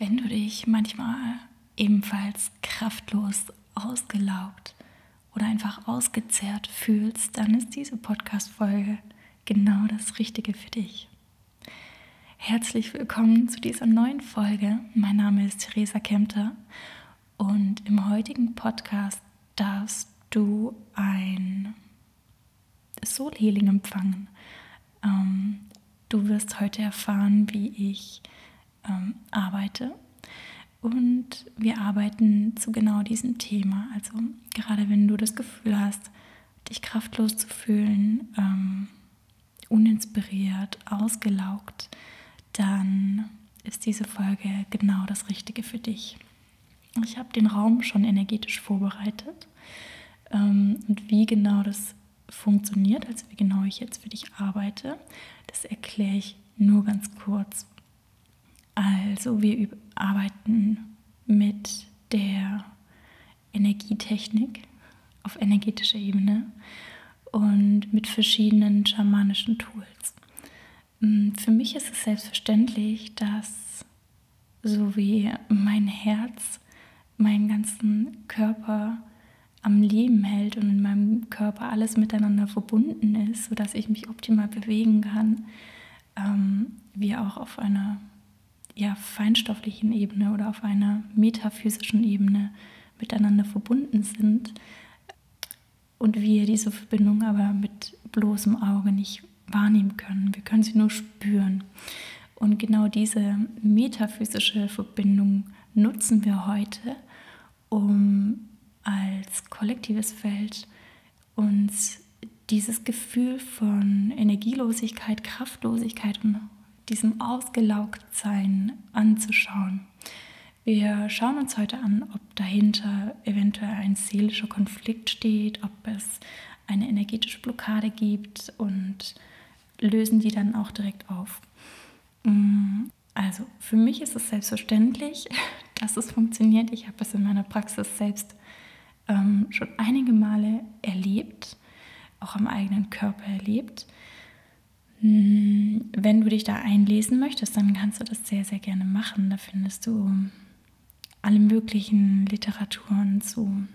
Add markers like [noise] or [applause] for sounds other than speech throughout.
Wenn du dich manchmal ebenfalls kraftlos, ausgelaugt oder einfach ausgezehrt fühlst, dann ist diese Podcast-Folge genau das Richtige für dich. Herzlich willkommen zu dieser neuen Folge. Mein Name ist Theresa Kempter und im heutigen Podcast darfst du ein Soul Healing empfangen. Ähm, du wirst heute erfahren, wie ich ähm, arbeite. Und wir arbeiten zu genau diesem Thema. Also gerade wenn du das Gefühl hast, dich kraftlos zu fühlen, ähm, uninspiriert, ausgelaugt, dann ist diese Folge genau das Richtige für dich. Ich habe den Raum schon energetisch vorbereitet. Ähm, und wie genau das funktioniert, also wie genau ich jetzt für dich arbeite, das erkläre ich nur ganz kurz. Also wir arbeiten mit der Energietechnik auf energetischer Ebene und mit verschiedenen schamanischen Tools. Mm, für mich ist es selbstverständlich, dass so wie mein Herz meinen ganzen Körper am Leben hält und in meinem Körper alles miteinander verbunden ist, sodass ich mich optimal bewegen kann, ähm, wir auch auf einer ja, feinstofflichen Ebene oder auf einer metaphysischen Ebene miteinander verbunden sind und wir diese Verbindung aber mit bloßem Auge nicht wahrnehmen können. Wir können sie nur spüren. Und genau diese metaphysische Verbindung nutzen wir heute, um als kollektives Feld uns dieses Gefühl von Energielosigkeit, Kraftlosigkeit und diesem Ausgelaugtsein anzuschauen. Wir schauen uns heute an, ob dahinter eventuell ein seelischer Konflikt steht, ob es eine energetische Blockade gibt und lösen die dann auch direkt auf. Mm, also für mich ist es selbstverständlich, [laughs] dass es funktioniert. Ich habe es in meiner Praxis selbst ähm, schon einige Male erlebt, auch am eigenen Körper erlebt. Wenn du dich da einlesen möchtest, dann kannst du das sehr, sehr gerne machen. Da findest du alle möglichen Literaturen zu,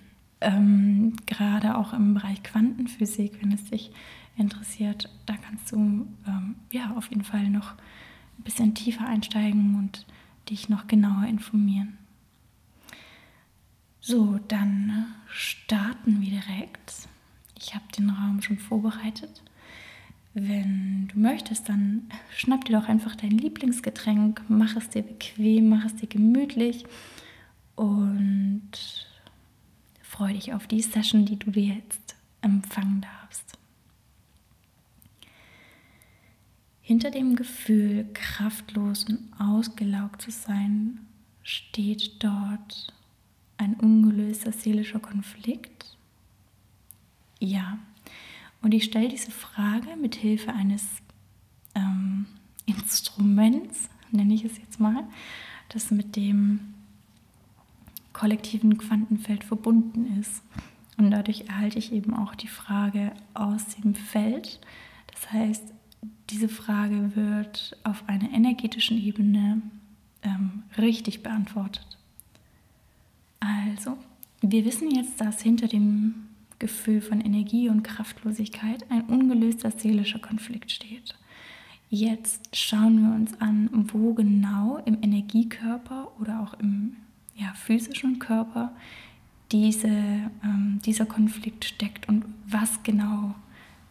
ähm, gerade auch im Bereich Quantenphysik, wenn es dich interessiert. Da kannst du ähm, ja auf jeden Fall noch ein bisschen tiefer einsteigen und dich noch genauer informieren. So, dann starten wir direkt. Ich habe den Raum schon vorbereitet. Wenn du möchtest, dann schnapp dir doch einfach dein Lieblingsgetränk, mach es dir bequem, mach es dir gemütlich und freue dich auf die Session, die du dir jetzt empfangen darfst. Hinter dem Gefühl, kraftlos und ausgelaugt zu sein, steht dort ein ungelöster seelischer Konflikt? Ja, und ich stelle diese Frage mit Hilfe eines ähm, Instruments, nenne ich es jetzt mal, das mit dem kollektiven Quantenfeld verbunden ist. Und dadurch erhalte ich eben auch die Frage aus dem Feld. Das heißt, diese Frage wird auf einer energetischen Ebene ähm, richtig beantwortet. Also, wir wissen jetzt, dass hinter dem Gefühl von Energie und Kraftlosigkeit ein ungelöster seelischer Konflikt steht. Jetzt schauen wir uns an, wo genau im Energiekörper oder auch im ja, physischen Körper diese, ähm, dieser Konflikt steckt und was genau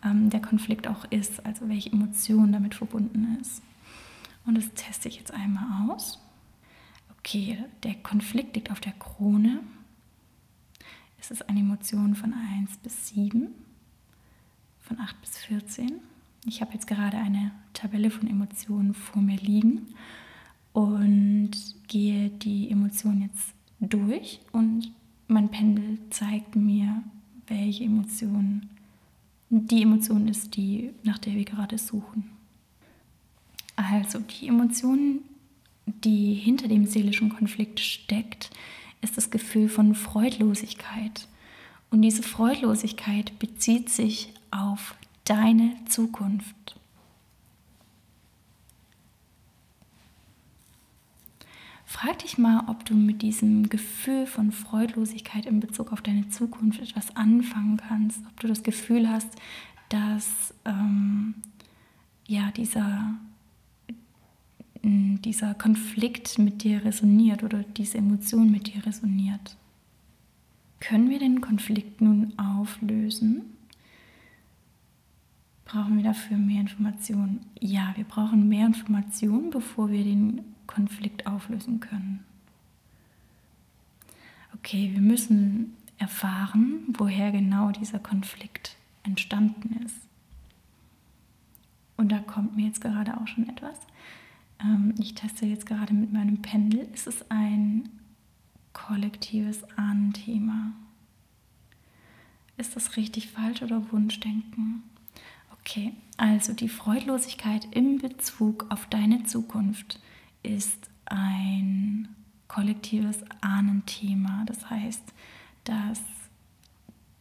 ähm, der Konflikt auch ist, also welche Emotion damit verbunden ist. Und das teste ich jetzt einmal aus. Okay, der Konflikt liegt auf der Krone es ist eine Emotion von 1 bis 7, von 8 bis 14. Ich habe jetzt gerade eine Tabelle von Emotionen vor mir liegen und gehe die Emotion jetzt durch und mein Pendel zeigt mir, welche Emotion die Emotion ist, die, nach der wir gerade suchen. Also die Emotion, die hinter dem seelischen Konflikt steckt, ist das Gefühl von Freudlosigkeit. Und diese Freudlosigkeit bezieht sich auf deine Zukunft. frag dich mal, ob du mit diesem Gefühl von Freudlosigkeit in Bezug auf deine Zukunft etwas anfangen kannst, ob du das Gefühl hast, dass ähm, ja dieser dieser Konflikt mit dir resoniert oder diese Emotion mit dir resoniert. Können wir den Konflikt nun auflösen? Brauchen wir dafür mehr Informationen? Ja, wir brauchen mehr Informationen, bevor wir den Konflikt auflösen können. Okay, wir müssen erfahren, woher genau dieser Konflikt entstanden ist. Und da kommt mir jetzt gerade auch schon etwas. Ähm, ich teste jetzt gerade mit meinem Pendel. Ist es ein kollektives Ahnenthema? Ist das richtig falsch oder Wunschdenken? Okay, also die Freudlosigkeit in Bezug auf deine Zukunft ist ein kollektives Ahnenthema. Das heißt, dass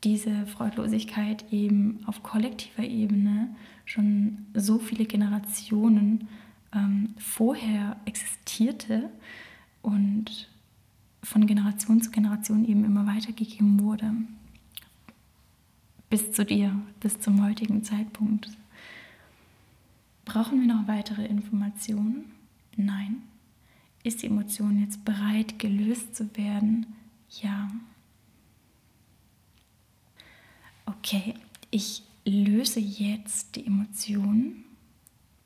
diese Freudlosigkeit eben auf kollektiver Ebene schon so viele Generationen ähm, vorher existierte und von Generation zu Generation eben immer weitergegeben wurde. Bis zu dir, bis zum heutigen Zeitpunkt. Brauchen wir noch weitere Informationen? Nein. Ist die Emotion jetzt bereit, gelöst zu werden? Ja. Okay, ich löse jetzt die Emotion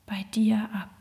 bei dir ab.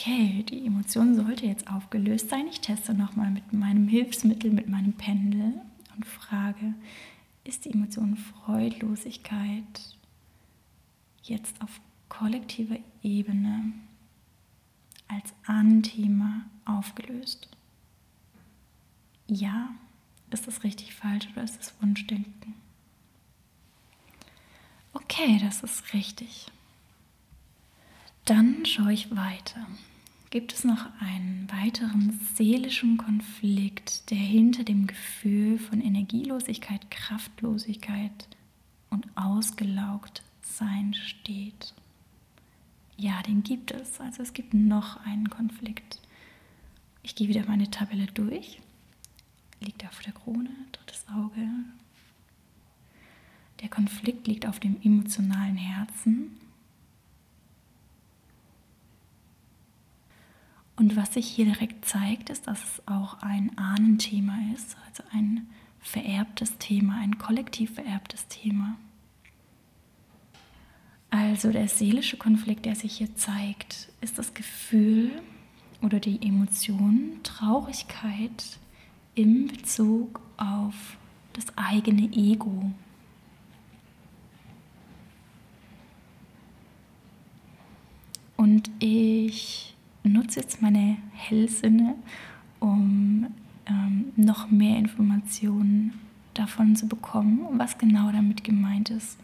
Okay, die Emotion sollte jetzt aufgelöst sein. Ich teste nochmal mit meinem Hilfsmittel, mit meinem Pendel und frage, ist die Emotion Freudlosigkeit jetzt auf kollektiver Ebene als Anthema aufgelöst? Ja, ist das richtig falsch oder ist das Wunschdenken? Okay, das ist richtig. Dann schaue ich weiter. Gibt es noch einen weiteren seelischen Konflikt, der hinter dem Gefühl von Energielosigkeit, Kraftlosigkeit und ausgelaugt sein steht? Ja, den gibt es. Also es gibt noch einen Konflikt. Ich gehe wieder meine Tabelle durch. Liegt auf der Krone, drittes Auge. Der Konflikt liegt auf dem emotionalen Herzen Und was sich hier direkt zeigt, ist, dass es auch ein Ahnenthema ist, also ein vererbtes Thema, ein kollektiv vererbtes Thema. Also der seelische Konflikt, der sich hier zeigt, ist das Gefühl oder die Emotion Traurigkeit im Bezug auf das eigene Ego. Und ich nutze jetzt meine Hellsinne, um ähm, noch mehr Informationen davon zu bekommen, was genau damit gemeint ist.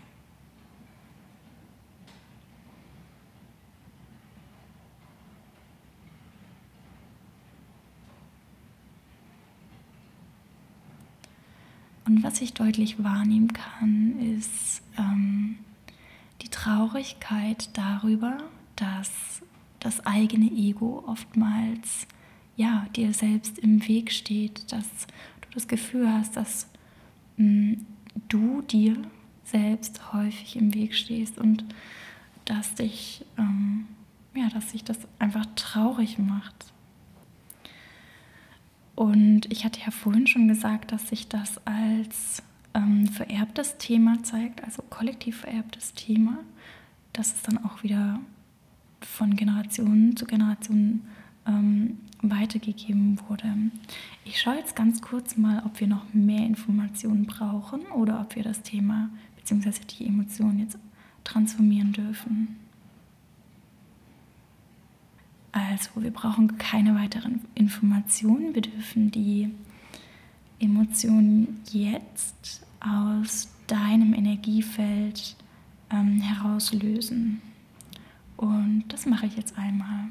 Und was ich deutlich wahrnehmen kann, ist ähm, die Traurigkeit darüber, dass das eigene Ego oftmals ja dir selbst im Weg steht, dass du das Gefühl hast, dass mh, mm, du dir selbst häufig im Weg stehst und dass dich ähm, ja, dass sich das einfach traurig macht. Und ich hatte ja vorhin schon gesagt, dass sich das als ähm, vererbtes Thema zeigt, also kollektiv vererbtes Thema, dass es dann auch wieder von Generation zu Generation ähm, weitergegeben wurde. Ich schaue jetzt ganz kurz mal, ob wir noch mehr Informationen brauchen oder ob wir das Thema bzw. die Emotion jetzt transformieren dürfen. Also, wir brauchen keine weiteren Informationen. Wir dürfen die Emotionen jetzt aus deinem Energiefeld ähm, herauslösen. Und das mache ich jetzt einmal.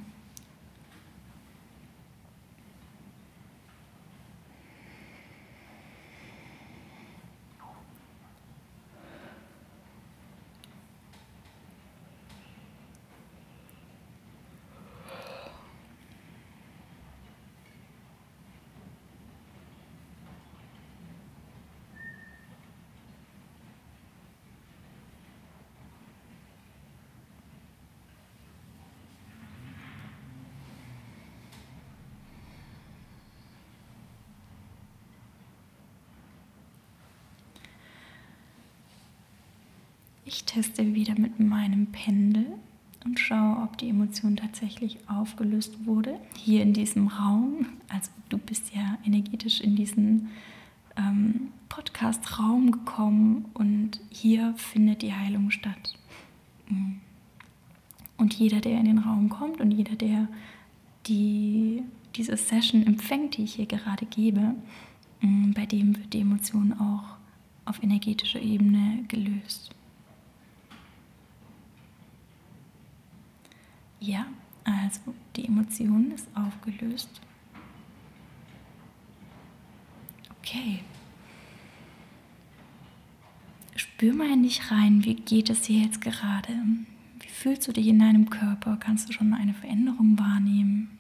Ich teste wieder mit meinem Pendel und schaue, ob die Emotion tatsächlich aufgelöst wurde. Hier in diesem Raum, also du bist ja energetisch in diesen ähm, Podcast-Raum gekommen und hier findet die Heilung statt. Mm. Und jeder, der in den Raum kommt und jeder, der die, diese Session empfängt, die ich hier gerade gebe, mm, bei dem wird die Emotion auch auf energetischer Ebene gelöst. Ja, also die Emotion ist aufgelöst. Okay. Spür mal in dich rein, wie geht es dir jetzt gerade? Wie fühlst du dich in deinem Körper? Kannst du schon eine Veränderung wahrnehmen?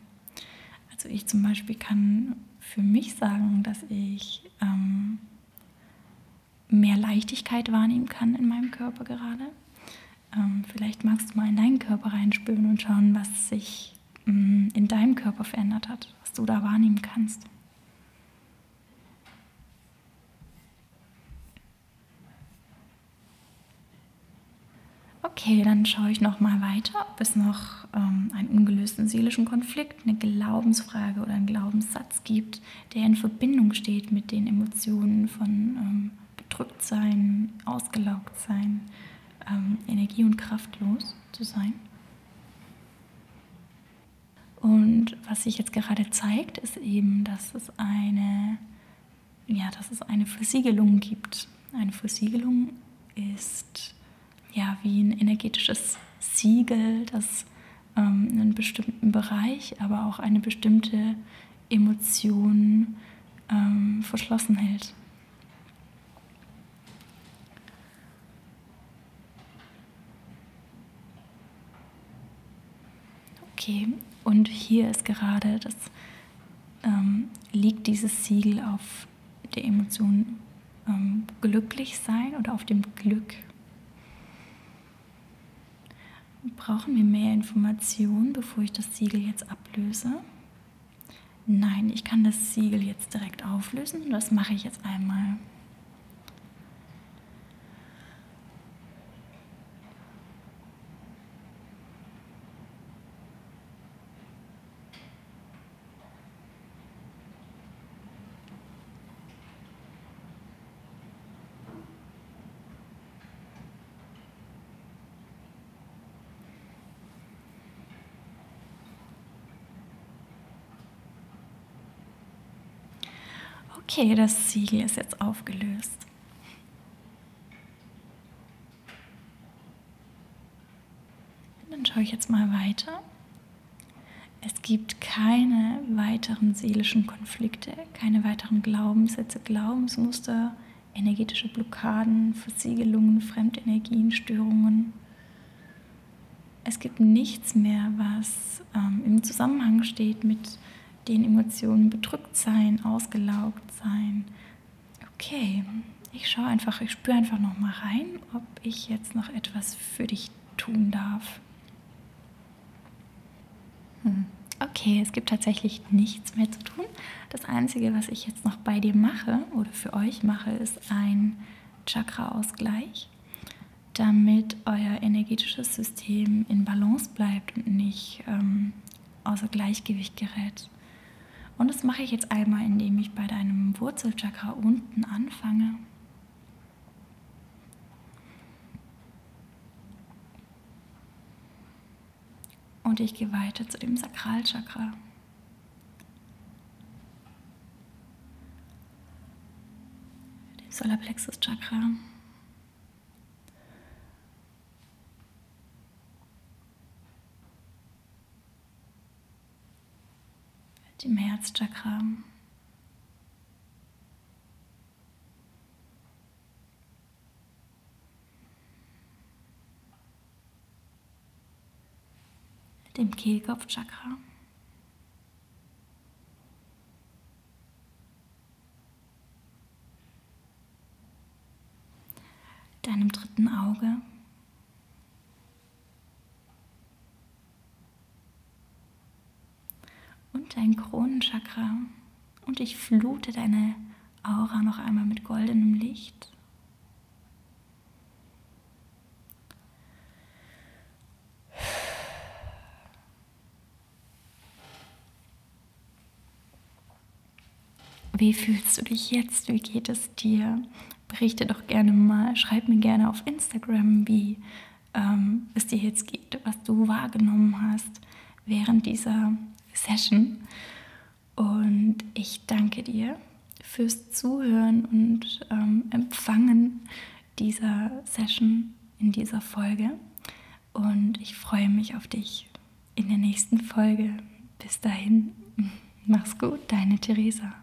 Also ich zum Beispiel kann für mich sagen, dass ich ähm, mehr Leichtigkeit wahrnehmen kann in meinem Körper gerade. Ähm, vielleicht magst du mal in deinen Körper reinspüren und schauen, was sich ähm, in deinem Körper verändert hat, was du da wahrnehmen kannst. Okay, dann schaue ich noch mal weiter, ob es noch ähm, einen ungelösten seelischen Konflikt, eine Glaubensfrage oder einen Glaubenssatz gibt, der in Verbindung steht mit den Emotionen von ähm, Bedrücktsein, Ausgelaugtsein, ähm, energie- und kraftlos zu sein. Und was sich jetzt gerade zeigt, ist eben, dass es eine, ja, dass es eine Versiegelung gibt. Eine Versiegelung ist ja wie ein energetisches Siegel, das ähm, einen bestimmten Bereich, aber auch eine bestimmte Emotion ähm, verschlossen hält. Okay, und hier ist gerade das, ähm, liegt dieses Siegel auf der Emotion ähm, glücklich sein oder auf dem Glück. Brauchen wir mehr Informationen, bevor ich das Siegel jetzt ablöse? Nein, ich kann das Siegel jetzt direkt auflösen das mache ich jetzt einmal. Okay, das Siegel ist jetzt aufgelöst. Dann schaue ich jetzt mal weiter. Es gibt keine weiteren seelischen Konflikte, keine weiteren Glaubenssätze, Glaubensmuster, energetische Blockaden, Versiegelungen, Fremdenergien, Störungen. Es gibt nichts mehr, was ähm, im Zusammenhang steht mit den Emotionen bedrückt sein, ausgelaugt sein. Okay, ich schaue einfach, ich spüre einfach noch mal rein, ob ich jetzt noch etwas für dich tun darf. Hm. Okay, es gibt tatsächlich nichts mehr zu tun. Das Einzige, was ich jetzt noch bei dir mache oder für euch mache, ist ein Chakra-Ausgleich, damit euer energetisches System in Balance bleibt und nicht ähm, außer Gleichgewicht gerät. Und das mache ich jetzt einmal, indem ich bei deinem Wurzelchakra unten anfange. Und ich gehe weiter zu dem Sakralchakra. Solarplexus Chakra. Dem Herzchakra. dem Kehlkopfchakra. Deinem dritten Auge. Und dein Kronenchakra. Und ich flute deine Aura noch einmal mit goldenem Licht. Wie fühlst du dich jetzt? Wie geht es dir? Berichte doch gerne mal, schreib mir gerne auf Instagram, wie ähm, es dir jetzt geht, was du wahrgenommen hast während dieser Session. Und ich danke dir fürs Zuhören und ähm, Empfangen dieser Session in dieser Folge. Und ich freue mich auf dich in der nächsten Folge. Bis dahin, [laughs] mach's gut, deine Theresa.